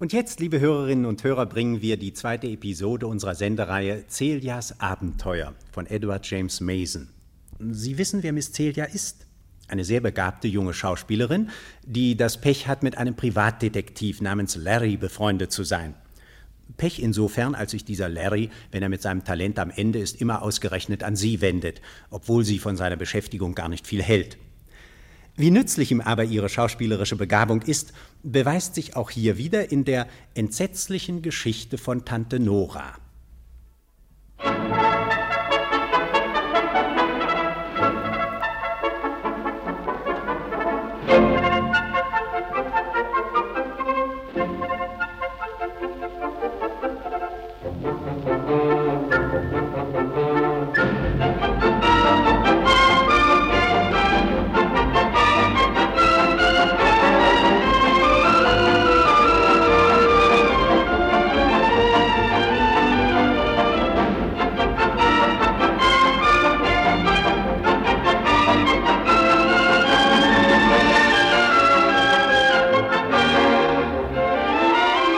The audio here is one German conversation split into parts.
Und jetzt, liebe Hörerinnen und Hörer, bringen wir die zweite Episode unserer Sendereihe Celias Abenteuer von Edward James Mason. Sie wissen, wer Miss Celia ist? Eine sehr begabte junge Schauspielerin, die das Pech hat, mit einem Privatdetektiv namens Larry befreundet zu sein. Pech insofern, als sich dieser Larry, wenn er mit seinem Talent am Ende ist, immer ausgerechnet an sie wendet, obwohl sie von seiner Beschäftigung gar nicht viel hält. Wie nützlich ihm aber ihre schauspielerische Begabung ist, beweist sich auch hier wieder in der entsetzlichen Geschichte von Tante Nora.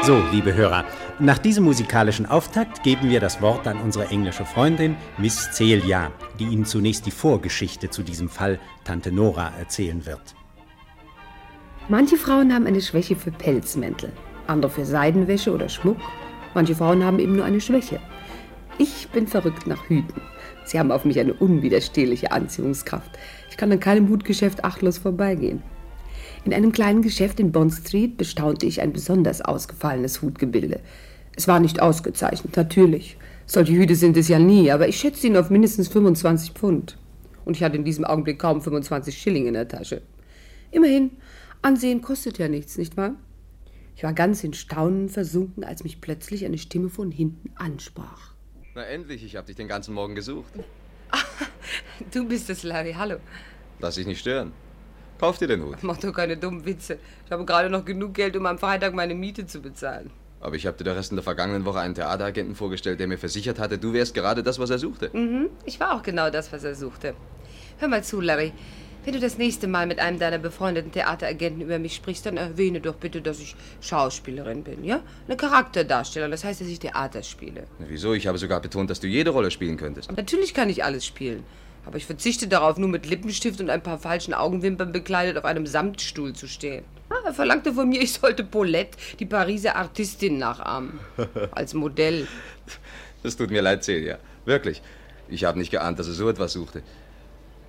So, liebe Hörer, nach diesem musikalischen Auftakt geben wir das Wort an unsere englische Freundin Miss Celia, die Ihnen zunächst die Vorgeschichte zu diesem Fall Tante Nora erzählen wird. Manche Frauen haben eine Schwäche für Pelzmäntel, andere für Seidenwäsche oder Schmuck. Manche Frauen haben eben nur eine Schwäche. Ich bin verrückt nach Hüten. Sie haben auf mich eine unwiderstehliche Anziehungskraft. Ich kann an keinem Hutgeschäft achtlos vorbeigehen. In einem kleinen Geschäft in Bond Street bestaunte ich ein besonders ausgefallenes Hutgebilde. Es war nicht ausgezeichnet, natürlich. Solche Hüte sind es ja nie, aber ich schätzte ihn auf mindestens 25 Pfund. Und ich hatte in diesem Augenblick kaum 25 Schilling in der Tasche. Immerhin, Ansehen kostet ja nichts, nicht wahr? Ich war ganz in Staunen versunken, als mich plötzlich eine Stimme von hinten ansprach. Na endlich, ich habe dich den ganzen Morgen gesucht. Du bist es, Larry, hallo. Lass dich nicht stören. Kauf dir den Hut. Mach doch keine dummen Witze. Ich habe gerade noch genug Geld, um am Freitag meine Miete zu bezahlen. Aber ich habe dir der Rest in der vergangenen Woche einen Theateragenten vorgestellt, der mir versichert hatte, du wärst gerade das, was er suchte. Mhm, ich war auch genau das, was er suchte. Hör mal zu, Larry. Wenn du das nächste Mal mit einem deiner befreundeten Theateragenten über mich sprichst, dann erwähne doch bitte, dass ich Schauspielerin bin, ja? Eine Charakterdarstellerin, das heißt, dass ich Theater spiele. Na, Wieso? Ich habe sogar betont, dass du jede Rolle spielen könntest. Natürlich kann ich alles spielen. Aber ich verzichte darauf, nur mit Lippenstift und ein paar falschen Augenwimpern bekleidet auf einem Samtstuhl zu stehen. Ah, er verlangte von mir, ich sollte Paulette, die Pariser Artistin, nachahmen. Als Modell. Das tut mir leid, Celia. Wirklich. Ich habe nicht geahnt, dass er so etwas suchte.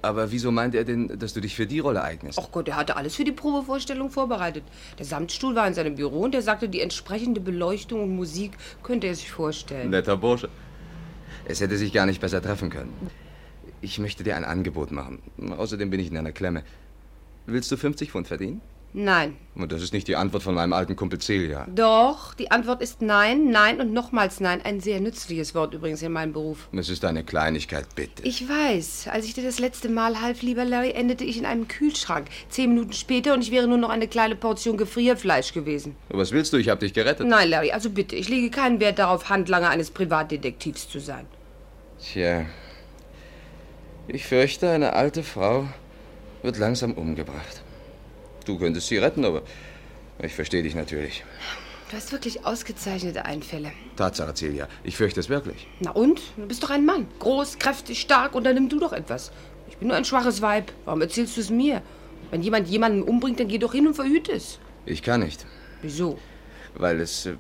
Aber wieso meint er denn, dass du dich für die Rolle eignest? Ach Gott, er hatte alles für die Probevorstellung vorbereitet. Der Samtstuhl war in seinem Büro und er sagte, die entsprechende Beleuchtung und Musik könnte er sich vorstellen. Netter Bursche. Es hätte sich gar nicht besser treffen können. Ich möchte dir ein Angebot machen. Außerdem bin ich in einer Klemme. Willst du 50 Pfund verdienen? Nein. Und das ist nicht die Antwort von meinem alten Kumpel Celia. Doch, die Antwort ist nein, nein und nochmals nein. Ein sehr nützliches Wort übrigens in meinem Beruf. Es ist eine Kleinigkeit, bitte. Ich weiß. Als ich dir das letzte Mal half, lieber Larry, endete ich in einem Kühlschrank. Zehn Minuten später und ich wäre nur noch eine kleine Portion Gefrierfleisch gewesen. Was willst du? Ich habe dich gerettet. Nein, Larry, also bitte, ich lege keinen Wert darauf, Handlanger eines Privatdetektivs zu sein. Tja. Ich fürchte, eine alte Frau wird langsam umgebracht. Du könntest sie retten, aber ich verstehe dich natürlich. Du hast wirklich ausgezeichnete Einfälle. Tatsache, Celia. Ich fürchte es wirklich. Na und? Du bist doch ein Mann. Groß, kräftig, stark, unternimm du doch etwas. Ich bin nur ein schwaches Weib. Warum erzählst du es mir? Wenn jemand jemanden umbringt, dann geh doch hin und verhüte es. Ich kann nicht, Wieso? weil es... äh,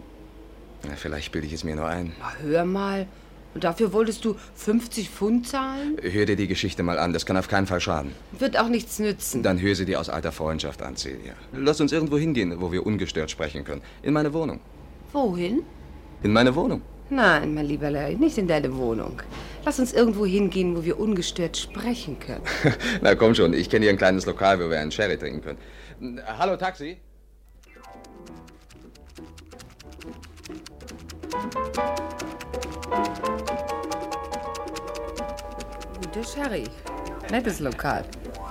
Na, vielleicht bilde ich es mir nur ein. Na, hör mal. Und dafür wolltest du 50 Pfund zahlen? Hör dir die Geschichte mal an. Das kann auf keinen Fall schaden. Wird auch nichts nützen. Dann hör sie dir aus alter Freundschaft an, Celia. Lass uns irgendwo hingehen, wo wir ungestört sprechen können. In meine Wohnung. Wohin? In meine Wohnung. Nein, mein lieber Larry, nicht in deine Wohnung. Lass uns irgendwo hingehen, wo wir ungestört sprechen können. Na komm schon, ich kenne hier ein kleines Lokal, wo wir einen Sherry trinken können. Äh, Hallo, Taxi. Guter Sherry. Nettes Lokal.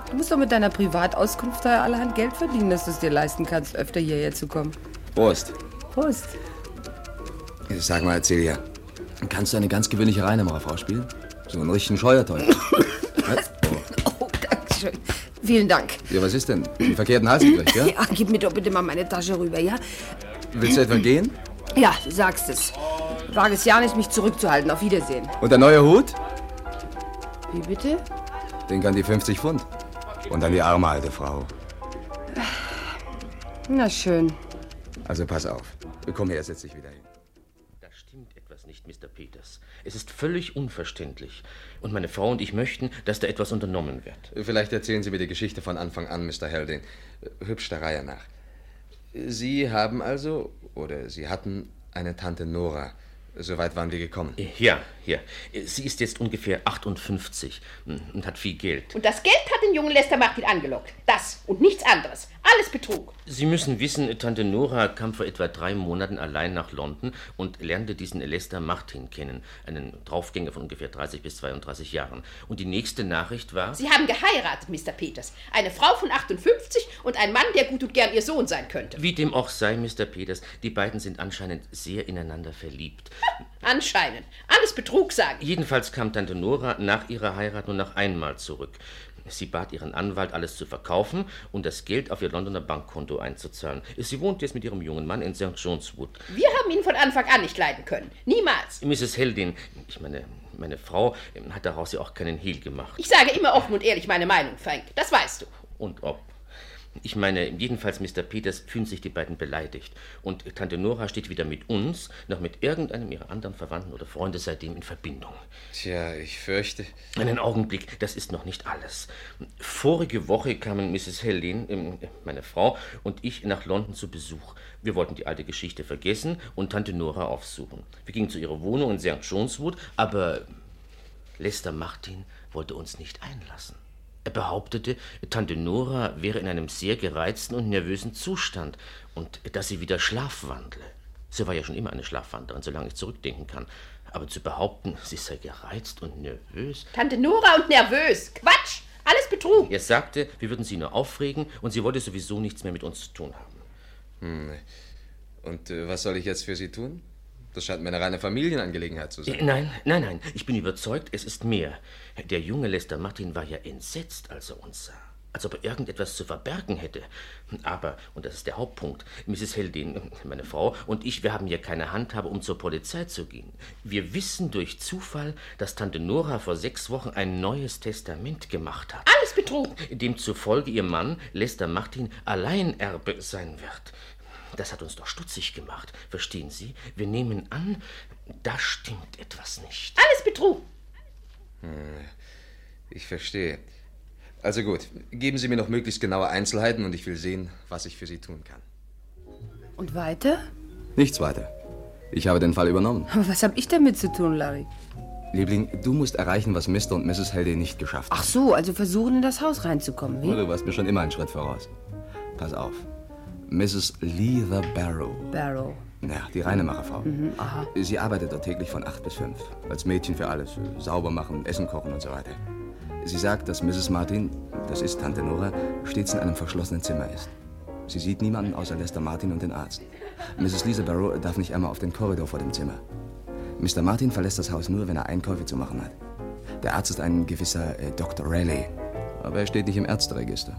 Du musst doch mit deiner Privatauskunft da allerhand Geld verdienen, dass du es dir leisten kannst, öfter hierher zu kommen. Prost. Prost. Sag mal, Celia, kannst du eine ganz gewöhnliche Reinemacher spielen? So einen richtigen Scheuerteufel. Was? Oh. Oh, danke schön. Vielen Dank. Ja, was ist denn? Den verkehrten Hals gekriegt, ja? Ja, gib mir doch bitte mal meine Tasche rüber, ja? Willst du etwa gehen? Ja, du sagst es. Wage es ja nicht, mich zurückzuhalten. Auf Wiedersehen. Und der neue Hut? Wie bitte? Den kann die 50 Pfund. Und dann die arme alte Frau. Na schön. Also pass auf. Komm her, setz dich wieder hin. Da stimmt etwas nicht, Mr. Peters. Es ist völlig unverständlich. Und meine Frau und ich möchten, dass da etwas unternommen wird. Vielleicht erzählen Sie mir die Geschichte von Anfang an, Mr. Helding. Hübsch der Reihe nach. Sie haben also, oder Sie hatten eine Tante Nora. Soweit waren wir gekommen. Ja, ja. Sie ist jetzt ungefähr 58 und hat viel Geld. Und das Geld hat den jungen Lester Martin angelockt. Das und nichts anderes. Alles Betrug. Sie müssen wissen, Tante Nora kam vor etwa drei Monaten allein nach London und lernte diesen Lester Martin kennen, einen Draufgänger von ungefähr 30 bis 32 Jahren. Und die nächste Nachricht war... Sie haben geheiratet, Mr. Peters. Eine Frau von 58 und ein Mann, der gut und gern ihr Sohn sein könnte. Wie dem auch sei, Mr. Peters, die beiden sind anscheinend sehr ineinander verliebt. Anscheinend. Alles Betrug, sagen. Jedenfalls kam Tante Nora nach ihrer Heirat nur noch einmal zurück. Sie bat ihren Anwalt, alles zu verkaufen und das Geld auf ihr Londoner Bankkonto einzuzahlen. Sie wohnt jetzt mit ihrem jungen Mann in St. John's Wood. Wir haben ihn von Anfang an nicht leiden können. Niemals. Mrs. Heldin, ich meine, meine Frau hat daraus ja auch keinen Hehl gemacht. Ich sage immer offen und ehrlich meine Meinung, Frank. Das weißt du. Und ob. Ich meine, jedenfalls, Mr. Peters, fühlen sich die beiden beleidigt. Und Tante Nora steht weder mit uns, noch mit irgendeinem ihrer anderen Verwandten oder Freunde seitdem in Verbindung. Tja, ich fürchte. Einen Augenblick, das ist noch nicht alles. Vorige Woche kamen Mrs. Hellin, äh, meine Frau, und ich nach London zu Besuch. Wir wollten die alte Geschichte vergessen und Tante Nora aufsuchen. Wir gingen zu ihrer Wohnung in St. John's Wood, aber Lester Martin wollte uns nicht einlassen. Er behauptete, Tante Nora wäre in einem sehr gereizten und nervösen Zustand und dass sie wieder schlafwandle. Sie war ja schon immer eine Schlafwandlerin, solange ich zurückdenken kann. Aber zu behaupten, sie sei gereizt und nervös. Tante Nora und nervös. Quatsch! Alles Betrug. Er sagte, wir würden sie nur aufregen und sie wollte sowieso nichts mehr mit uns zu tun haben. Hm. Und äh, was soll ich jetzt für Sie tun? Das scheint mir eine reine Familienangelegenheit zu sein. Nein, nein, nein. Ich bin überzeugt, es ist mehr. Der junge Lester Martin war ja entsetzt, als er uns sah. Als ob er irgendetwas zu verbergen hätte. Aber, und das ist der Hauptpunkt, Mrs. Heldin, meine Frau und ich, wir haben ja keine Handhabe, um zur Polizei zu gehen. Wir wissen durch Zufall, dass Tante Nora vor sechs Wochen ein neues Testament gemacht hat. Alles Betrug. Demzufolge ihr Mann, Lester Martin, Alleinerbe sein wird. Das hat uns doch stutzig gemacht. Verstehen Sie? Wir nehmen an, da stimmt etwas nicht. Alles Betrug. Ich verstehe. Also gut, geben Sie mir noch möglichst genaue Einzelheiten und ich will sehen, was ich für Sie tun kann. Und weiter? Nichts weiter. Ich habe den Fall übernommen. Aber was habe ich damit zu tun, Larry? Liebling, du musst erreichen, was Mr. und Mrs. Heldin nicht geschafft haben. Ach so, also versuchen, in das Haus reinzukommen, wie? Du warst mir schon immer einen Schritt voraus. Pass auf. Mrs. Lee the Barrow. Barrow. Ja, die Reinemacherfrau. Sie arbeitet dort täglich von acht bis fünf. Als Mädchen für alles. Sauber machen, Essen kochen und so weiter. Sie sagt, dass Mrs. Martin, das ist Tante Nora, stets in einem verschlossenen Zimmer ist. Sie sieht niemanden außer Lester Martin und den Arzt. Mrs. Lisa Barrow darf nicht einmal auf den Korridor vor dem Zimmer. Mr. Martin verlässt das Haus nur, wenn er Einkäufe zu machen hat. Der Arzt ist ein gewisser äh, Dr. Raleigh. Aber er steht nicht im Ärzteregister.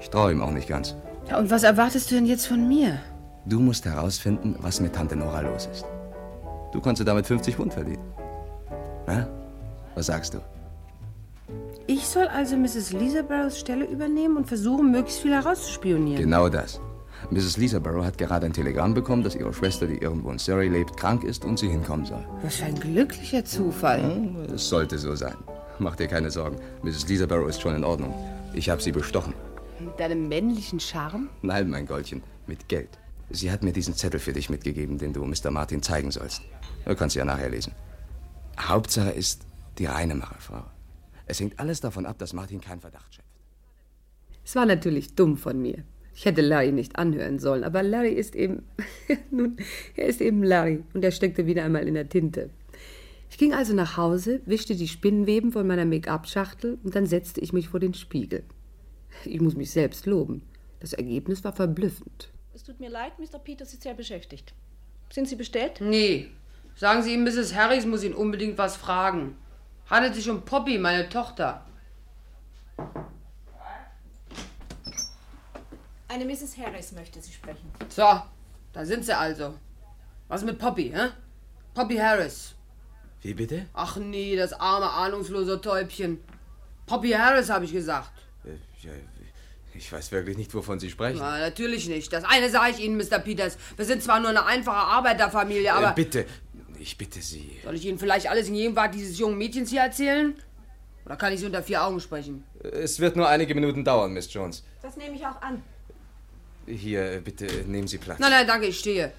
Ich traue ihm auch nicht ganz. Ja, und was erwartest du denn jetzt von mir? Du musst herausfinden, was mit Tante Nora los ist. Du konntest damit 50 Pfund verdienen. Na? Was sagst du? Ich soll also Mrs. Lisa Barrows Stelle übernehmen und versuchen, möglichst viel herauszuspionieren. Genau das. Mrs. Lisa Barrow hat gerade ein Telegramm bekommen, dass ihre Schwester, die irgendwo in Surrey lebt, krank ist und sie hinkommen soll. Was für ein glücklicher Zufall. Es sollte so sein. Mach dir keine Sorgen. Mrs. Lisa Barrow ist schon in Ordnung. Ich habe sie bestochen. Mit deinem männlichen Charme? Nein, mein Goldchen, mit Geld. Sie hat mir diesen Zettel für dich mitgegeben, den du Mr. Martin zeigen sollst. Du kannst ja nachher lesen. Hauptsache ist die Reinemacherfrau. Es hängt alles davon ab, dass Martin keinen Verdacht schöpft. Es war natürlich dumm von mir. Ich hätte Larry nicht anhören sollen, aber Larry ist eben. Nun, er ist eben Larry und er steckte wieder einmal in der Tinte. Ich ging also nach Hause, wischte die Spinnweben von meiner Make-up-Schachtel und dann setzte ich mich vor den Spiegel. Ich muss mich selbst loben. Das Ergebnis war verblüffend. Es tut mir leid, Mr. Peters ist sehr beschäftigt. Sind Sie bestellt? Nee. Sagen Sie ihm, Mrs. Harris muss ihn unbedingt was fragen. Handelt sich um Poppy, meine Tochter. Eine Mrs. Harris möchte Sie sprechen. So, Da sind sie also. Was mit Poppy, hä? Poppy Harris. Wie bitte? Ach nee, das arme, ahnungslose Täubchen. Poppy Harris, habe ich gesagt. Äh, ich weiß wirklich nicht, wovon Sie sprechen. Na, natürlich nicht. Das eine sage ich Ihnen, Mr. Peters. Wir sind zwar nur eine einfache Arbeiterfamilie, aber... Äh, bitte, ich bitte Sie. Soll ich Ihnen vielleicht alles in Gegenwart dieses jungen Mädchens hier erzählen? Oder kann ich Sie unter vier Augen sprechen? Es wird nur einige Minuten dauern, Miss Jones. Das nehme ich auch an. Hier, bitte, nehmen Sie Platz. Nein, nein, danke, ich stehe.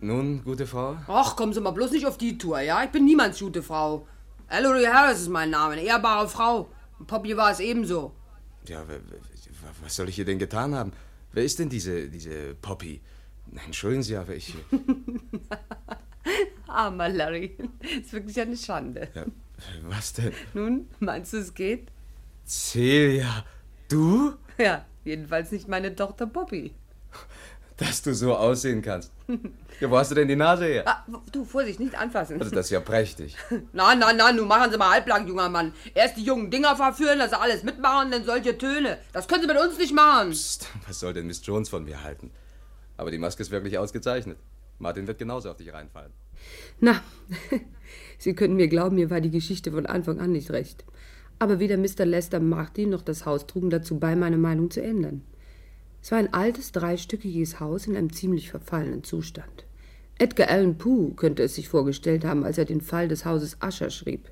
Nun, gute Frau? Ach, kommen Sie mal bloß nicht auf die Tour, ja? Ich bin niemands gute Frau. Ellery Harris ist mein Name, eine ehrbare Frau. Und Poppy war es ebenso. Ja, was soll ich ihr denn getan haben? Wer ist denn diese, diese Poppy? Entschuldigen Sie, aber ich... Armer Larry, ist wirklich eine Schande. Ja, was denn? Nun, meinst du, es geht? Celia, du? Ja, jedenfalls nicht meine Tochter Poppy. Dass du so aussehen kannst. Ja, wo hast du denn die Nase her? Ah, du, Vorsicht, nicht anfassen. Also das ist ja prächtig. Na, na, na, nun machen Sie mal halblang, junger Mann. Erst die jungen Dinger verführen, dass sie alles mitmachen, dann solche Töne. Das können Sie mit uns nicht machen. Psst, was soll denn Miss Jones von mir halten? Aber die Maske ist wirklich ausgezeichnet. Martin wird genauso auf dich reinfallen. Na, Sie können mir glauben, mir war die Geschichte von Anfang an nicht recht. Aber weder Mr. Lester Martin noch das Haus trugen dazu bei, meine Meinung zu ändern. Es war ein altes, dreistöckiges Haus in einem ziemlich verfallenen Zustand. Edgar Allan Poe könnte es sich vorgestellt haben, als er den Fall des Hauses Usher schrieb.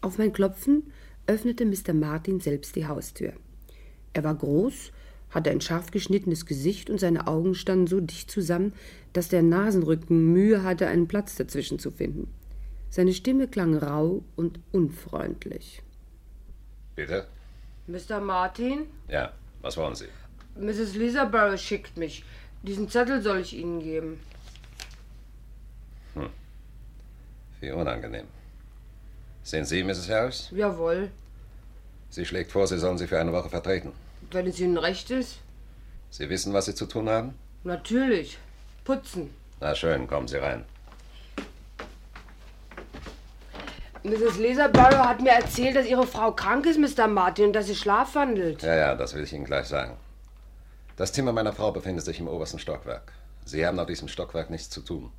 Auf mein Klopfen öffnete Mr. Martin selbst die Haustür. Er war groß, hatte ein scharf geschnittenes Gesicht und seine Augen standen so dicht zusammen, dass der Nasenrücken Mühe hatte, einen Platz dazwischen zu finden. Seine Stimme klang rau und unfreundlich. Bitte? Mr. Martin? Ja, was wollen Sie? Mrs. Lisaborough schickt mich. Diesen Zettel soll ich Ihnen geben. Hm. Wie unangenehm. Sind Sie Mrs. Harris? Jawohl. Sie schlägt vor, Sie sollen sie für eine Woche vertreten. Wenn es Ihnen recht ist? Sie wissen, was Sie zu tun haben? Natürlich. Putzen. Na schön, kommen Sie rein. Mrs. Laserbarrow hat mir erzählt, dass Ihre Frau krank ist, Mr. Martin, und dass sie schlafwandelt. Ja, ja, das will ich Ihnen gleich sagen. Das Zimmer meiner Frau befindet sich im obersten Stockwerk. Sie haben auf diesem Stockwerk nichts zu tun.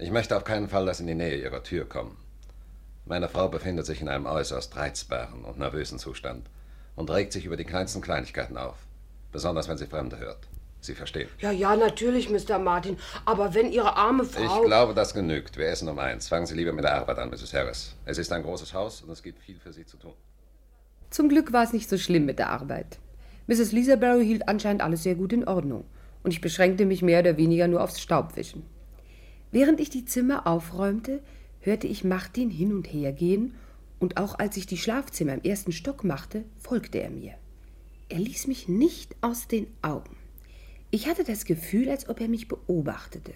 Ich möchte auf keinen Fall, dass Sie in die Nähe Ihrer Tür kommen. Meine Frau befindet sich in einem äußerst reizbaren und nervösen Zustand und regt sich über die kleinsten Kleinigkeiten auf. Besonders wenn sie Fremde hört. Sie verstehen. Ja, ja, natürlich, Mr. Martin. Aber wenn Ihre arme Frau. Ich glaube, das genügt. Wir essen um eins. Fangen Sie lieber mit der Arbeit an, Mrs. Harris. Es ist ein großes Haus und es gibt viel für Sie zu tun. Zum Glück war es nicht so schlimm mit der Arbeit. Mrs. Lisabarrow hielt anscheinend alles sehr gut in Ordnung und ich beschränkte mich mehr oder weniger nur aufs Staubwischen. Während ich die Zimmer aufräumte, hörte ich Martin hin und her gehen und auch als ich die Schlafzimmer im ersten Stock machte, folgte er mir. Er ließ mich nicht aus den Augen. Ich hatte das Gefühl, als ob er mich beobachtete,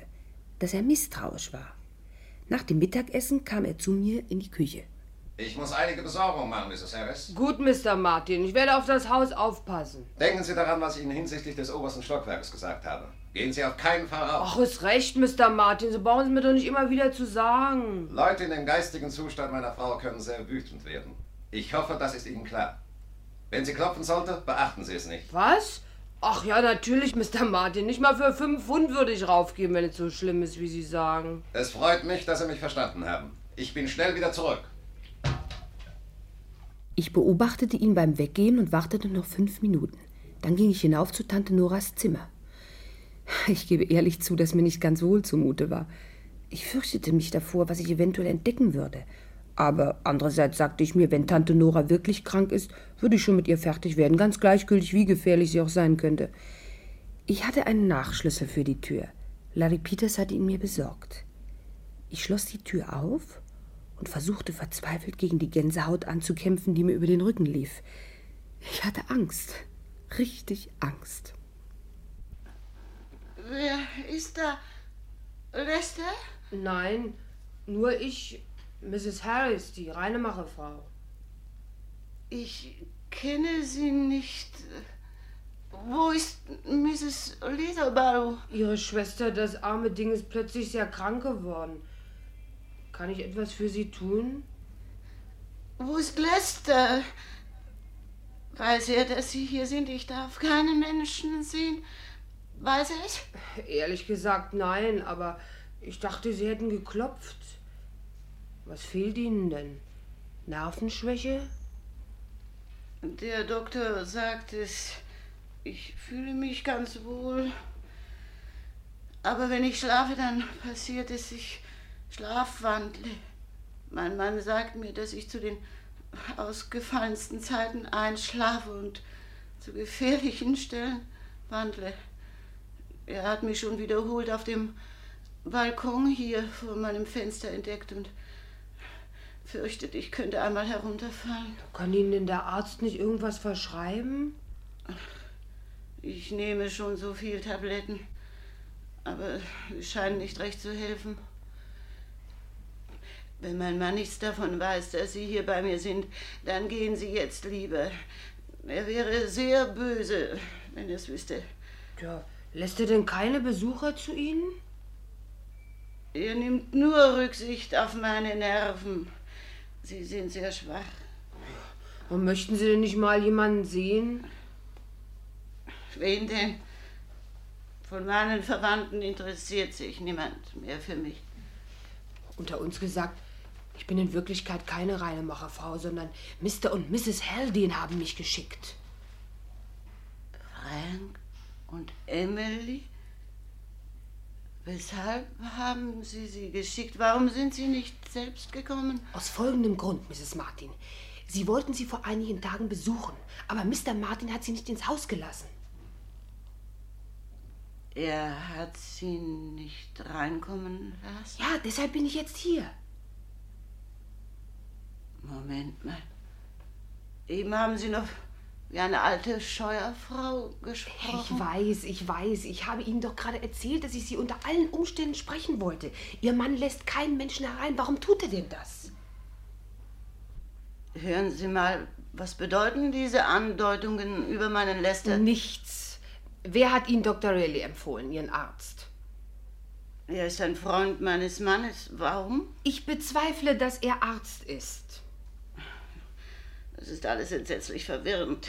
dass er misstrauisch war. Nach dem Mittagessen kam er zu mir in die Küche. Ich muss einige Besorgungen machen, Mrs. Harris. Gut, Mr. Martin. Ich werde auf das Haus aufpassen. Denken Sie daran, was ich Ihnen hinsichtlich des obersten Stockwerks gesagt habe. Gehen Sie auf keinen Fall raus. Ach, ist recht, Mr. Martin. Sie brauchen es mir doch nicht immer wieder zu sagen. Leute in dem geistigen Zustand meiner Frau können sehr wütend werden. Ich hoffe, das ist Ihnen klar. Wenn sie klopfen sollte, beachten Sie es nicht. Was? Ach ja, natürlich, Mr. Martin. Nicht mal für fünf Pfund würde ich raufgeben, wenn es so schlimm ist, wie Sie sagen. Es freut mich, dass Sie mich verstanden haben. Ich bin schnell wieder zurück. Ich beobachtete ihn beim Weggehen und wartete noch fünf Minuten. Dann ging ich hinauf zu Tante Noras Zimmer. Ich gebe ehrlich zu, dass mir nicht ganz wohl zumute war. Ich fürchtete mich davor, was ich eventuell entdecken würde. Aber andererseits sagte ich mir, wenn Tante Nora wirklich krank ist, würde ich schon mit ihr fertig werden, ganz gleichgültig, wie gefährlich sie auch sein könnte. Ich hatte einen Nachschlüssel für die Tür. Larry Peters hatte ihn mir besorgt. Ich schloss die Tür auf und versuchte verzweifelt gegen die Gänsehaut anzukämpfen, die mir über den Rücken lief. Ich hatte Angst, richtig Angst. Wer ist da? Lester? Nein, nur ich, Mrs. Harris, die Reinemacherfrau. Ich kenne sie nicht. Wo ist Mrs. Leatherbarrow? Ihre Schwester, das arme Ding, ist plötzlich sehr krank geworden. Kann ich etwas für Sie tun? Wo ist Lester? Weiß er, dass Sie hier sind? Ich darf keinen Menschen sehen. Weiß er es? Ehrlich gesagt, nein, aber ich dachte, Sie hätten geklopft. Was fehlt Ihnen denn? Nervenschwäche? Der Doktor sagt es. Ich fühle mich ganz wohl. Aber wenn ich schlafe, dann passiert es, ich schlafwandle. Mein Mann sagt mir, dass ich zu den ausgefallensten Zeiten einschlafe und zu gefährlichen Stellen wandle. Er hat mich schon wiederholt auf dem Balkon hier vor meinem Fenster entdeckt und fürchtet, ich könnte einmal herunterfallen. Kann Ihnen denn der Arzt nicht irgendwas verschreiben? Ich nehme schon so viel Tabletten, aber sie scheinen nicht recht zu helfen. Wenn mein Mann nichts davon weiß, dass Sie hier bei mir sind, dann gehen Sie jetzt lieber. Er wäre sehr böse, wenn er es wüsste. Ja, lässt er denn keine Besucher zu Ihnen? Er nimmt nur Rücksicht auf meine Nerven. Sie sind sehr schwach. Und möchten Sie denn nicht mal jemanden sehen? Wen denn? Von meinen Verwandten interessiert sich niemand mehr für mich. Unter uns gesagt, ich bin in Wirklichkeit keine Reinemacherfrau, sondern Mr. und Mrs. Haldane haben mich geschickt. Frank und Emily? Weshalb haben Sie sie geschickt? Warum sind Sie nicht selbst gekommen? Aus folgendem Grund, Mrs. Martin. Sie wollten sie vor einigen Tagen besuchen, aber Mr. Martin hat sie nicht ins Haus gelassen. Er hat Sie nicht reinkommen lassen? Ja, deshalb bin ich jetzt hier. Moment mal. Eben haben Sie noch wie eine alte Scheuerfrau gesprochen. Ich weiß, ich weiß. Ich habe Ihnen doch gerade erzählt, dass ich Sie unter allen Umständen sprechen wollte. Ihr Mann lässt keinen Menschen herein. Warum tut er denn das? Hören Sie mal, was bedeuten diese Andeutungen über meinen Lester? Nichts. Wer hat Ihnen Dr. Rayleigh empfohlen, Ihren Arzt? Er ist ein Freund meines Mannes. Warum? Ich bezweifle, dass er Arzt ist. Das ist alles entsetzlich verwirrend.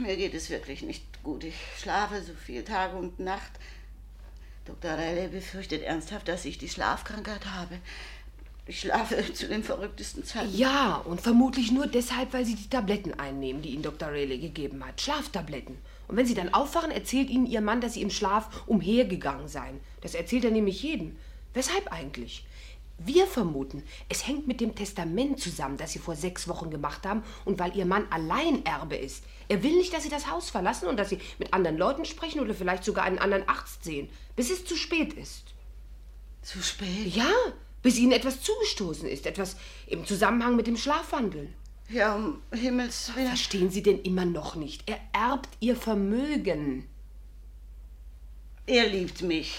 Mir geht es wirklich nicht gut. Ich schlafe so viel Tag und Nacht. Dr. Rayleigh befürchtet ernsthaft, dass ich die Schlafkrankheit habe. Ich schlafe zu den verrücktesten Zeiten. Ja, und vermutlich nur deshalb, weil Sie die Tabletten einnehmen, die Ihnen Dr. Rayleigh gegeben hat. Schlaftabletten. Und wenn Sie dann aufwachen, erzählt Ihnen Ihr Mann, dass Sie im Schlaf umhergegangen seien. Das erzählt er nämlich jedem. Weshalb eigentlich? Wir vermuten, es hängt mit dem Testament zusammen, das Sie vor sechs Wochen gemacht haben und weil Ihr Mann Alleinerbe ist. Er will nicht, dass Sie das Haus verlassen und dass Sie mit anderen Leuten sprechen oder vielleicht sogar einen anderen Arzt sehen, bis es zu spät ist. Zu spät? Ja, bis Ihnen etwas zugestoßen ist, etwas im Zusammenhang mit dem Schlafwandeln. Ja, um Himmels Willen. Verstehen Sie denn immer noch nicht? Er erbt Ihr Vermögen. Er liebt mich.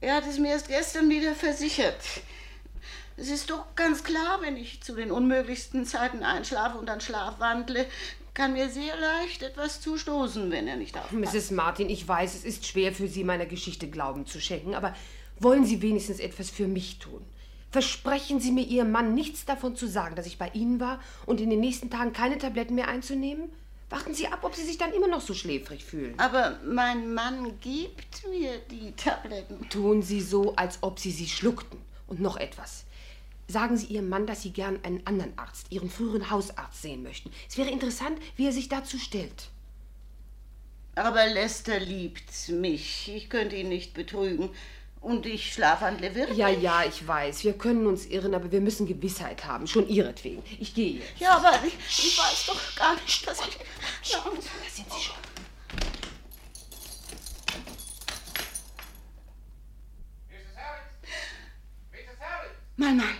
Er hat es mir erst gestern wieder versichert. Es ist doch ganz klar, wenn ich zu den unmöglichsten Zeiten einschlafe und dann schlafwandle, kann mir sehr leicht etwas zustoßen, wenn er nicht aufpasst. Mrs. Martin, ich weiß, es ist schwer für Sie, meiner Geschichte Glauben zu schenken, aber wollen Sie wenigstens etwas für mich tun? Versprechen Sie mir, Ihrem Mann nichts davon zu sagen, dass ich bei Ihnen war und in den nächsten Tagen keine Tabletten mehr einzunehmen? Warten Sie ab, ob Sie sich dann immer noch so schläfrig fühlen. Aber mein Mann gibt mir die Tabletten. Tun Sie so, als ob Sie sie schluckten. Und noch etwas. Sagen Sie Ihrem Mann, dass Sie gern einen anderen Arzt, Ihren früheren Hausarzt sehen möchten. Es wäre interessant, wie er sich dazu stellt. Aber Lester liebt mich. Ich könnte ihn nicht betrügen. Und ich schlafwandle wirklich. Ja, ja, ich weiß. Wir können uns irren, aber wir müssen Gewissheit haben. Schon Ihretwegen. Ich gehe jetzt. Ja, aber ich, ich weiß doch gar nicht, dass ich. Ja. Da sind Sie schon. Mein Mann,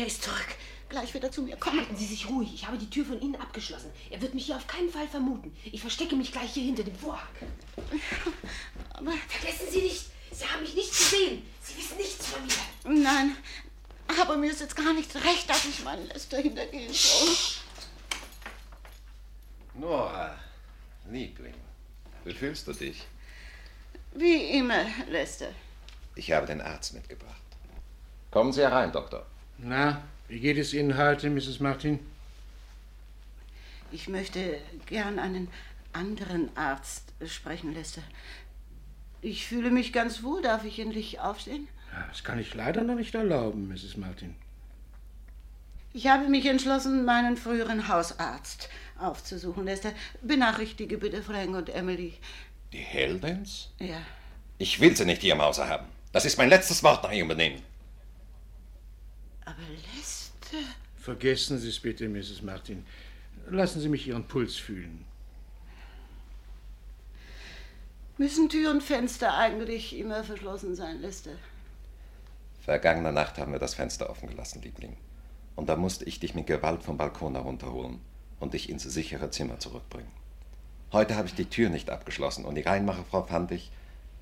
er ist zurück. Gleich wird er zu mir kommen. Halten Sie sich ruhig. Ich habe die Tür von Ihnen abgeschlossen. Er wird mich hier auf keinen Fall vermuten. Ich verstecke mich gleich hier hinter dem Vorhang. Aber Vergessen Sie nicht, Sie haben mich nicht gesehen. Sie wissen nichts von mir. nein, aber mir ist jetzt gar nicht recht, dass ich meinen Lester hintergehen soll. Nora, Liebling, wie fühlst du dich? Wie immer, Lester. Ich habe den Arzt mitgebracht. Kommen Sie herein, Doktor. Na, wie geht es Ihnen heute, Mrs. Martin? Ich möchte gern einen anderen Arzt sprechen, Lester. Ich fühle mich ganz wohl. Darf ich endlich aufstehen? Ja, das kann ich leider noch nicht erlauben, Mrs. Martin. Ich habe mich entschlossen, meinen früheren Hausarzt aufzusuchen, Lester. Benachrichtige bitte Frank und Emily. Die Heldens? Ja. Ich will sie nicht hier im Hause haben. Das ist mein letztes Wort nach ihrem Benehmen. Aber Lester. Vergessen Sie es bitte, Mrs. Martin. Lassen Sie mich Ihren Puls fühlen. Müssen Tür und Fenster eigentlich immer verschlossen sein, Lester? Vergangene Nacht haben wir das Fenster offen gelassen, Liebling. Und da musste ich dich mit Gewalt vom Balkon herunterholen und dich ins sichere Zimmer zurückbringen. Heute habe ich die Tür nicht abgeschlossen und die Reinmacherfrau fand ich,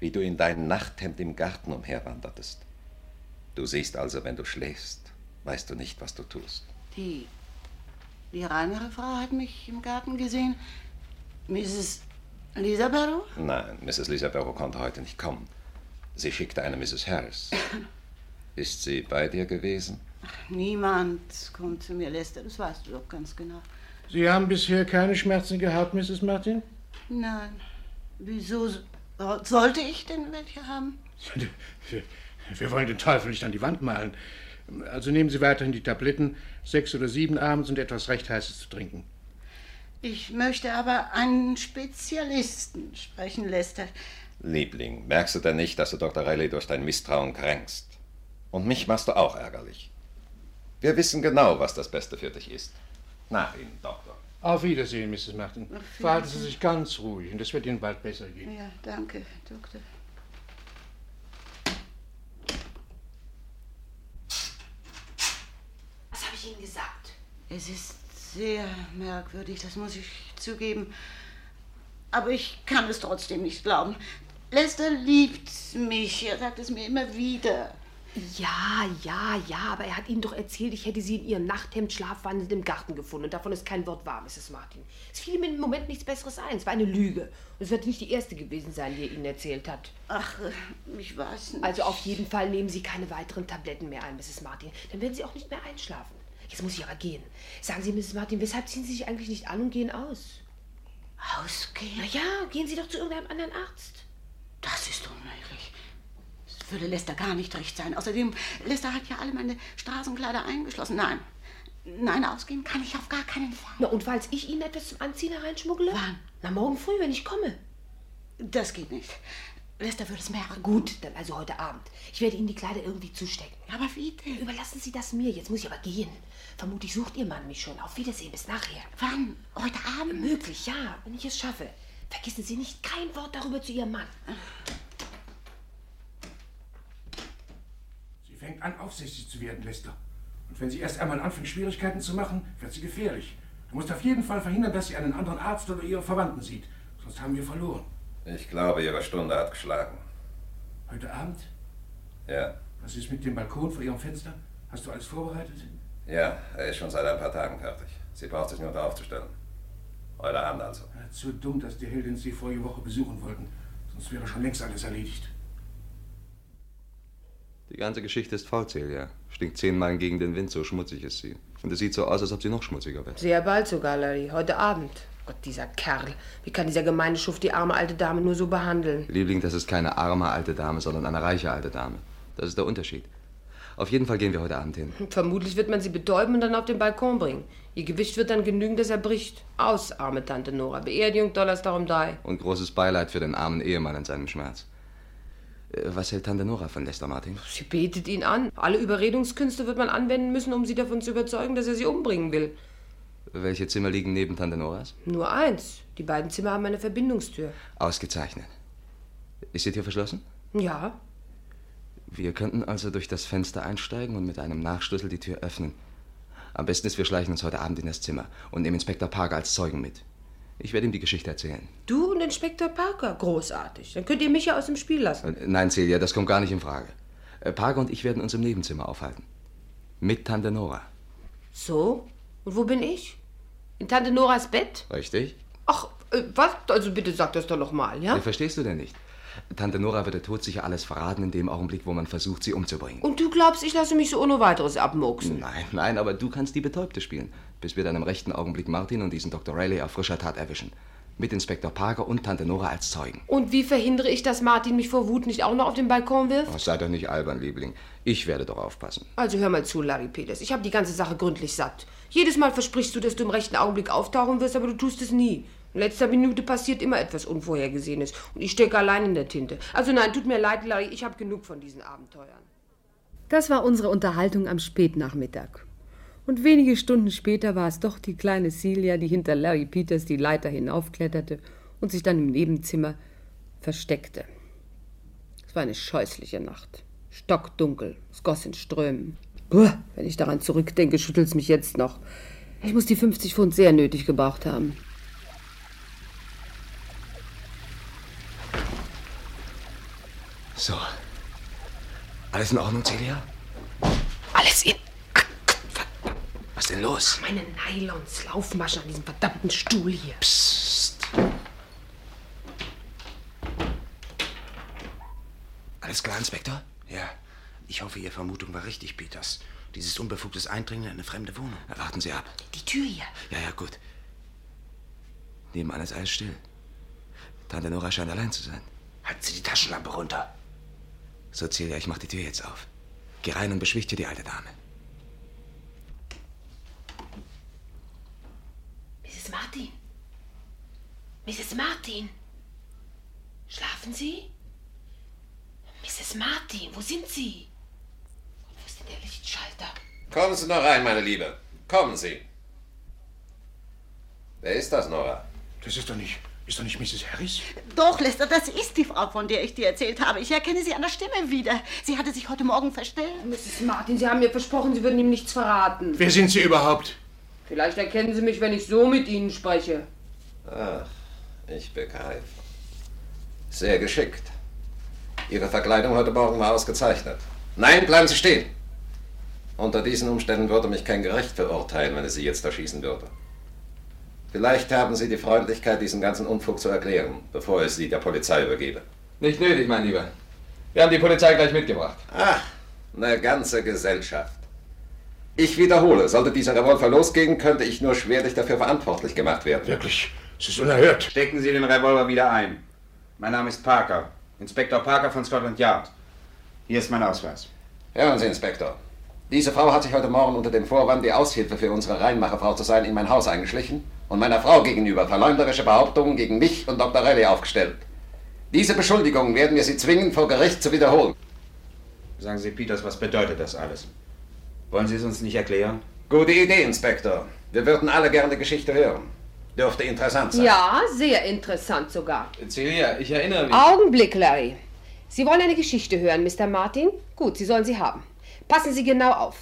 wie du in deinem Nachthemd im Garten umherwandertest. Du siehst also, wenn du schläfst, weißt du nicht, was du tust. Die. Die Reinmacherfrau hat mich im Garten gesehen. Mrs. Lisa Barrow? Nein, Mrs. Lisa Barrow konnte heute nicht kommen. Sie schickte eine Mrs. Harris. Ist sie bei dir gewesen? Niemand kommt zu mir, Lester, das weißt du doch ganz genau. Sie haben bisher keine Schmerzen gehabt, Mrs. Martin? Nein. Wieso so- sollte ich denn welche haben? Wir wollen den Teufel nicht an die Wand malen. Also nehmen Sie weiterhin die Tabletten, sechs oder sieben abends und etwas recht Heißes zu trinken. Ich möchte aber einen Spezialisten sprechen, Lester. Liebling, merkst du denn nicht, dass du Dr. Riley durch dein Misstrauen kränkst? Und mich machst du auch ärgerlich. Wir wissen genau, was das Beste für dich ist. Nach Ihnen, Doktor. Auf Wiedersehen, Mrs. Martin. Verhalten Sie sich ganz ruhig und es wird Ihnen bald besser gehen. Ja, danke, Doktor. Was habe ich Ihnen gesagt? Es ist sehr merkwürdig, das muss ich zugeben. Aber ich kann es trotzdem nicht glauben. Lester liebt mich, er sagt es mir immer wieder. Ja, ja, ja, aber er hat Ihnen doch erzählt, ich hätte Sie in Ihrem Nachthemd schlafwandelnd im Garten gefunden. Und davon ist kein Wort wahr, Mrs. Martin. Es fiel mir im Moment nichts Besseres ein. Es war eine Lüge. Und es wird nicht die erste gewesen sein, die er Ihnen erzählt hat. Ach, äh, ich weiß nicht. Also auf jeden Fall nehmen Sie keine weiteren Tabletten mehr ein, Mrs. Martin. Dann werden Sie auch nicht mehr einschlafen. Jetzt muss ich aber gehen. Sagen Sie, Mrs. Martin, weshalb ziehen Sie sich eigentlich nicht an und gehen aus? Ausgehen? Na ja, gehen Sie doch zu irgendeinem anderen Arzt. Das ist unmöglich. Das würde Lester gar nicht recht sein. Außerdem, Lester hat ja alle meine Straßenkleider eingeschlossen. Nein. Nein, ausgehen kann ich auf gar keinen Fall. Na, und falls ich Ihnen etwas zum Anziehen hereinschmuggle? Wann? Na, morgen früh, wenn ich komme. Das geht nicht. Lester würde es merken. Gut, dann also heute Abend. Ich werde Ihnen die Kleider irgendwie zustecken. Aber wie denn? Überlassen Sie das mir. Jetzt muss ich aber gehen. Vermutlich sucht Ihr Mann mich schon. Auf Wiedersehen, bis nachher. Wann? Heute Abend? Möglich, ja, wenn ich es schaffe. Vergessen Sie nicht kein Wort darüber zu Ihrem Mann. Sie fängt an, aufsichtig zu werden, Lester. Und wenn sie erst einmal anfängt, Schwierigkeiten zu machen, wird sie gefährlich. Du musst auf jeden Fall verhindern, dass sie einen anderen Arzt oder ihre Verwandten sieht. Sonst haben wir verloren. Ich glaube, Ihre Stunde hat geschlagen. Heute Abend? Ja. Was ist mit dem Balkon vor Ihrem Fenster? Hast du alles vorbereitet? Ja, er ist schon seit ein paar Tagen fertig. Sie braucht sich nur darauf zu stellen. Heute Abend also. Zu dumm, dass die Heldin sie vorige Woche besuchen wollten. Sonst wäre schon längst alles erledigt. Die ganze Geschichte ist faul, Celia. Stinkt zehnmal gegen den Wind, so schmutzig ist sie. Und es sieht so aus, als ob sie noch schmutziger wird. Sehr bald sogar, Larry. Heute Abend. Gott, dieser Kerl. Wie kann dieser gemeine Schuft die arme alte Dame nur so behandeln? Liebling, das ist keine arme alte Dame, sondern eine reiche alte Dame. Das ist der Unterschied. Auf jeden Fall gehen wir heute Abend hin. Vermutlich wird man sie betäuben und dann auf den Balkon bringen. Ihr Gewicht wird dann genügen, dass er bricht. Aus, arme Tante Nora. Beerdigung, Donnerstag um drei. Und großes Beileid für den armen Ehemann in seinem Schmerz. Äh, Was hält Tante Nora von Lester Martin? Sie betet ihn an. Alle Überredungskünste wird man anwenden müssen, um sie davon zu überzeugen, dass er sie umbringen will. Welche Zimmer liegen neben Tante Noras? Nur eins. Die beiden Zimmer haben eine Verbindungstür. Ausgezeichnet. Ist die Tür verschlossen? Ja. Wir könnten also durch das Fenster einsteigen und mit einem Nachschlüssel die Tür öffnen. Am besten ist, wir schleichen uns heute Abend in das Zimmer und nehmen Inspektor Parker als Zeugen mit. Ich werde ihm die Geschichte erzählen. Du und Inspektor Parker. Großartig. Dann könnt ihr mich ja aus dem Spiel lassen. Äh, Nein, Celia, das kommt gar nicht in Frage. Äh, Parker und ich werden uns im Nebenzimmer aufhalten. Mit Tante Nora. So? Und wo bin ich? In Tante Noras Bett? Richtig? Ach, äh, was? Also bitte sag das doch noch mal, ja? Äh, Verstehst du denn nicht? Tante Nora wird der Tod sicher alles verraten in dem Augenblick, wo man versucht, sie umzubringen. Und du glaubst, ich lasse mich so ohne weiteres abmurksen? Nein, nein, aber du kannst die Betäubte spielen, bis wir dann im rechten Augenblick Martin und diesen Dr. Riley auf frischer Tat erwischen. Mit Inspektor Parker und Tante Nora als Zeugen. Und wie verhindere ich, dass Martin mich vor Wut nicht auch noch auf den Balkon wirft? Oh, sei doch nicht albern, Liebling. Ich werde doch aufpassen. Also hör mal zu, Larry Peters. Ich habe die ganze Sache gründlich satt. Jedes Mal versprichst du, dass du im rechten Augenblick auftauchen wirst, aber du tust es nie. In letzter Minute passiert immer etwas Unvorhergesehenes. Und ich stecke allein in der Tinte. Also nein, tut mir leid, Larry, ich habe genug von diesen Abenteuern. Das war unsere Unterhaltung am Spätnachmittag. Und wenige Stunden später war es doch die kleine Celia, die hinter Larry Peters die Leiter hinaufkletterte und sich dann im Nebenzimmer versteckte. Es war eine scheußliche Nacht. Stockdunkel, es goss in Strömen. Buh, wenn ich daran zurückdenke, schüttelt es mich jetzt noch. Ich muss die 50 Pfund sehr nötig gebraucht haben. So. Alles in Ordnung, Celia? Alles in Was denn los? meine Nylons, Laufmaschen an diesem verdammten Stuhl hier. Psst. Alles klar, Inspektor? Ja, ich hoffe, Ihre Vermutung war richtig, Peters. Dieses unbefugtes Eindringen in eine fremde Wohnung. Warten Sie ab. Die Tür hier. Ja, ja, gut. Nebenan ist alles still. Tante Nora scheint allein zu sein. Halten Sie die Taschenlampe runter. So, Celia, ich mach die Tür jetzt auf. Geh rein und beschwichtige die alte Dame. Mrs. Martin. Mrs. Martin. Schlafen Sie? Mrs. Martin, wo sind Sie? Wo ist denn der Lichtschalter? Kommen Sie noch rein, meine Liebe. Kommen Sie. Wer ist das, Nora? Das ist doch nicht, ist doch nicht Mrs. Harris? Doch, Lester, das ist die Frau, von der ich dir erzählt habe. Ich erkenne sie an der Stimme wieder. Sie hatte sich heute Morgen verstellt. Mrs. Martin, Sie haben mir versprochen, Sie würden ihm nichts verraten. Wer sind Sie überhaupt? Vielleicht erkennen Sie mich, wenn ich so mit Ihnen spreche. Ach, ich begreife. Sehr geschickt. Ihre Verkleidung heute Morgen war ausgezeichnet. Nein, bleiben Sie stehen. Unter diesen Umständen würde mich kein Gericht verurteilen, wenn es Sie jetzt erschießen würde. Vielleicht haben Sie die Freundlichkeit, diesen ganzen Unfug zu erklären, bevor ich Sie der Polizei übergebe. Nicht nötig, mein Lieber. Wir haben die Polizei gleich mitgebracht. Ach, eine ganze Gesellschaft. Ich wiederhole, sollte dieser Revolver losgehen, könnte ich nur schwerlich dafür verantwortlich gemacht werden. Wirklich, es ist unerhört. Stecken Sie den Revolver wieder ein. Mein Name ist Parker. Inspektor Parker von Scotland Yard. Hier ist mein Ausweis. Hören Sie, Inspektor. Diese Frau hat sich heute Morgen unter dem Vorwand, die Aushilfe für unsere Reinmacherfrau zu sein, in mein Haus eingeschlichen und meiner Frau gegenüber verleumderische Behauptungen gegen mich und Dr. Rayleigh aufgestellt. Diese Beschuldigungen werden wir Sie zwingen, vor Gericht zu wiederholen. Sagen Sie, Peters, was bedeutet das alles? Wollen Sie es uns nicht erklären? Gute Idee, Inspektor. Wir würden alle gerne die Geschichte hören. Dürfte interessant sein. Ja, sehr interessant sogar. Celia, ich erinnere mich. Augenblick, Larry. Sie wollen eine Geschichte hören, Mr. Martin? Gut, Sie sollen sie haben. Passen Sie genau auf.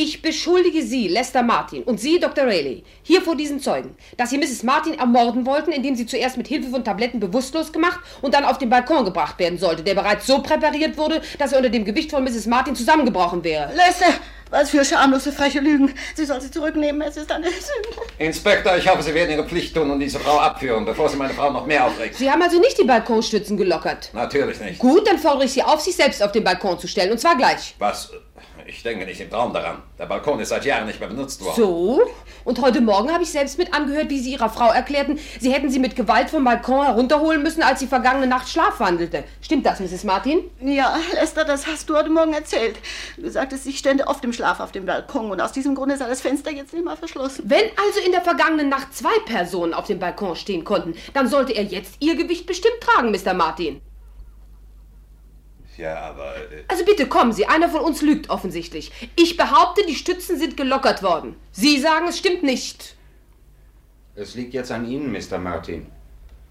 Ich beschuldige Sie, Lester Martin, und Sie, Dr. Rayleigh, hier vor diesen Zeugen, dass Sie Mrs. Martin ermorden wollten, indem sie zuerst mit Hilfe von Tabletten bewusstlos gemacht und dann auf den Balkon gebracht werden sollte, der bereits so präpariert wurde, dass er unter dem Gewicht von Mrs. Martin zusammengebrochen wäre. Lester, was für schamlose, freche Lügen. Sie soll sie zurücknehmen, es ist eine Sünde. Inspektor, ich hoffe, Sie werden Ihre Pflicht tun und diese Frau abführen, bevor Sie meine Frau noch mehr aufregt. Sie haben also nicht die Balkonstützen gelockert. Natürlich nicht. Gut, dann fordere ich Sie auf, sich selbst auf den Balkon zu stellen, und zwar gleich. Was? Ich denke nicht im Traum daran. Der Balkon ist seit Jahren nicht mehr benutzt worden. So? Und heute Morgen habe ich selbst mit angehört, wie Sie Ihrer Frau erklärten, Sie hätten sie mit Gewalt vom Balkon herunterholen müssen, als sie vergangene Nacht schlafwandelte. Stimmt das, Mrs. Martin? Ja, Lester, das hast du heute Morgen erzählt. Du sagtest, ich stände oft im Schlaf auf dem Balkon und aus diesem Grunde sei das Fenster jetzt nicht mal verschlossen. Wenn also in der vergangenen Nacht zwei Personen auf dem Balkon stehen konnten, dann sollte er jetzt Ihr Gewicht bestimmt tragen, Mr. Martin. Ja, aber. Äh, Also bitte kommen Sie, einer von uns lügt offensichtlich. Ich behaupte, die Stützen sind gelockert worden. Sie sagen, es stimmt nicht. Es liegt jetzt an Ihnen, Mr. Martin.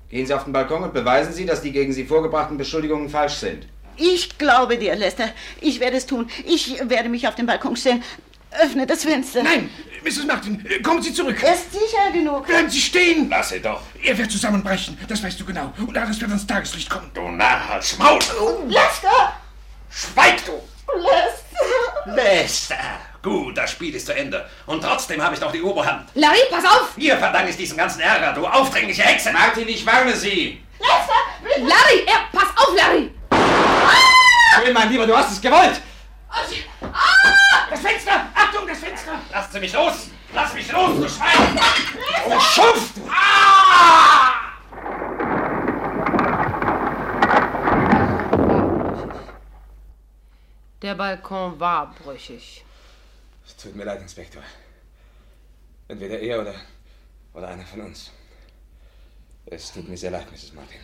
Gehen Sie auf den Balkon und beweisen Sie, dass die gegen Sie vorgebrachten Beschuldigungen falsch sind. Ich glaube dir, Lester. Ich werde es tun. Ich werde mich auf den Balkon stellen. Öffne das Fenster. Nein, Mrs. Martin, kommen Sie zurück. Er ist sicher genug. Bleiben Sie stehen. lass sie doch. Er wird zusammenbrechen, das weißt du genau. Und alles wird ans Tageslicht kommen. Du Narr, halt's Maul! Lester! Schweig du! Lester! Lester! Gut, das Spiel ist zu Ende. Und trotzdem habe ich noch die Oberhand. Larry, pass auf! Dir verdanke ich diesen ganzen Ärger, du aufdringliche Hexe! Martin, ich warne Sie! Lester! Larry, er, pass auf, Larry! Schön, mein Lieber, du hast es gewollt! Das Fenster! Achtung, das Fenster! Lass sie mich los! Lass mich los, du Schwein! Oh, Schumpf! Ah! Der Balkon war brüchig. Es tut mir leid, Inspektor. Entweder er oder, oder einer von uns. Es tut mir sehr leid, Mrs. Martin.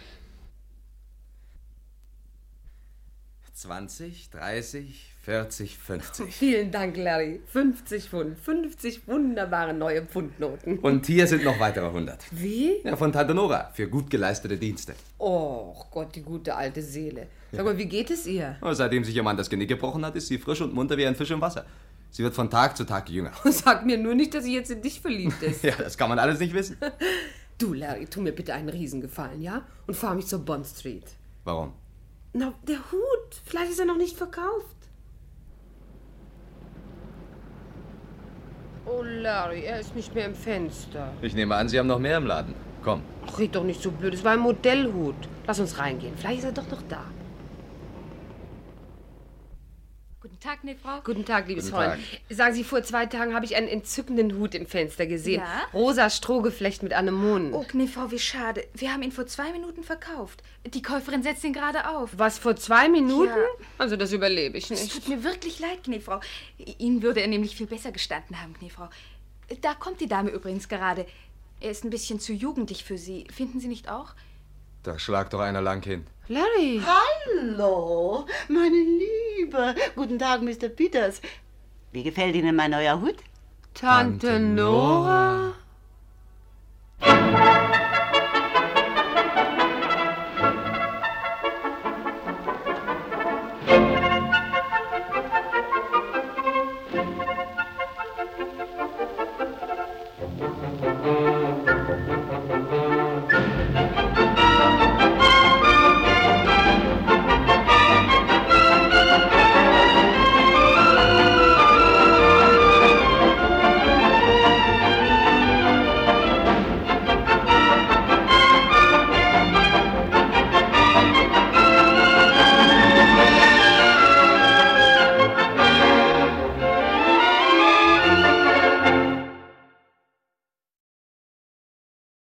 20, 30, 40, 50. Vielen Dank, Larry. 50 Pfund. 50 wunderbare neue Pfundnoten. Und hier sind noch weitere 100. Wie? Ja, von Tante Nora für gut geleistete Dienste. Oh Gott, die gute alte Seele. Sag mal, wie geht es ihr? Seitdem sich ihr Mann das Genick gebrochen hat, ist sie frisch und munter wie ein Fisch im Wasser. Sie wird von Tag zu Tag jünger. Sag mir nur nicht, dass sie jetzt in dich verliebt ist. Ja, das kann man alles nicht wissen. Du, Larry, tu mir bitte einen Riesengefallen, ja? Und fahr mich zur Bond Street. Warum? Na, der Hut. Vielleicht ist er noch nicht verkauft. Oh, Larry, er ist nicht mehr im Fenster. Ich nehme an, Sie haben noch mehr im Laden. Komm. Ach, red doch nicht so blöd. Es war ein Modellhut. Lass uns reingehen. Vielleicht ist er doch noch da. Guten Tag, ne Frau. Guten Tag, liebes Guten Freund. Sagen Sie, vor zwei Tagen habe ich einen entzückenden Hut im Fenster gesehen. Ja? Rosa Strohgeflecht mit Anemonen. Oh, ne Frau, wie schade. Wir haben ihn vor zwei Minuten verkauft. Die Käuferin setzt ihn gerade auf. Was, vor zwei Minuten? Ja. Also, das überlebe ich Es nicht. tut mir wirklich leid, Gnefrau. Ihnen würde er nämlich viel besser gestanden haben, Gnefrau. Da kommt die Dame übrigens gerade. Er ist ein bisschen zu jugendlich für Sie. Finden Sie nicht auch? Da schlagt doch einer lang hin. Larry! Hallo, meine Liebe. Guten Tag, Mr. Peters. Wie gefällt Ihnen mein neuer Hut? Tante Nora?